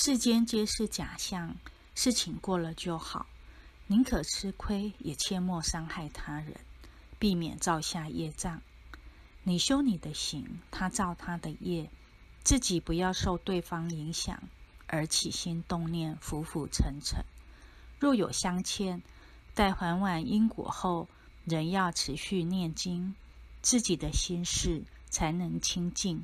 世间皆是假象，事情过了就好，宁可吃亏，也切莫伤害他人，避免造下业障。你修你的行，他造他的业，自己不要受对方影响而起心动念，浮浮沉沉。若有相欠，待还完因果后，仍要持续念经，自己的心事才能清净。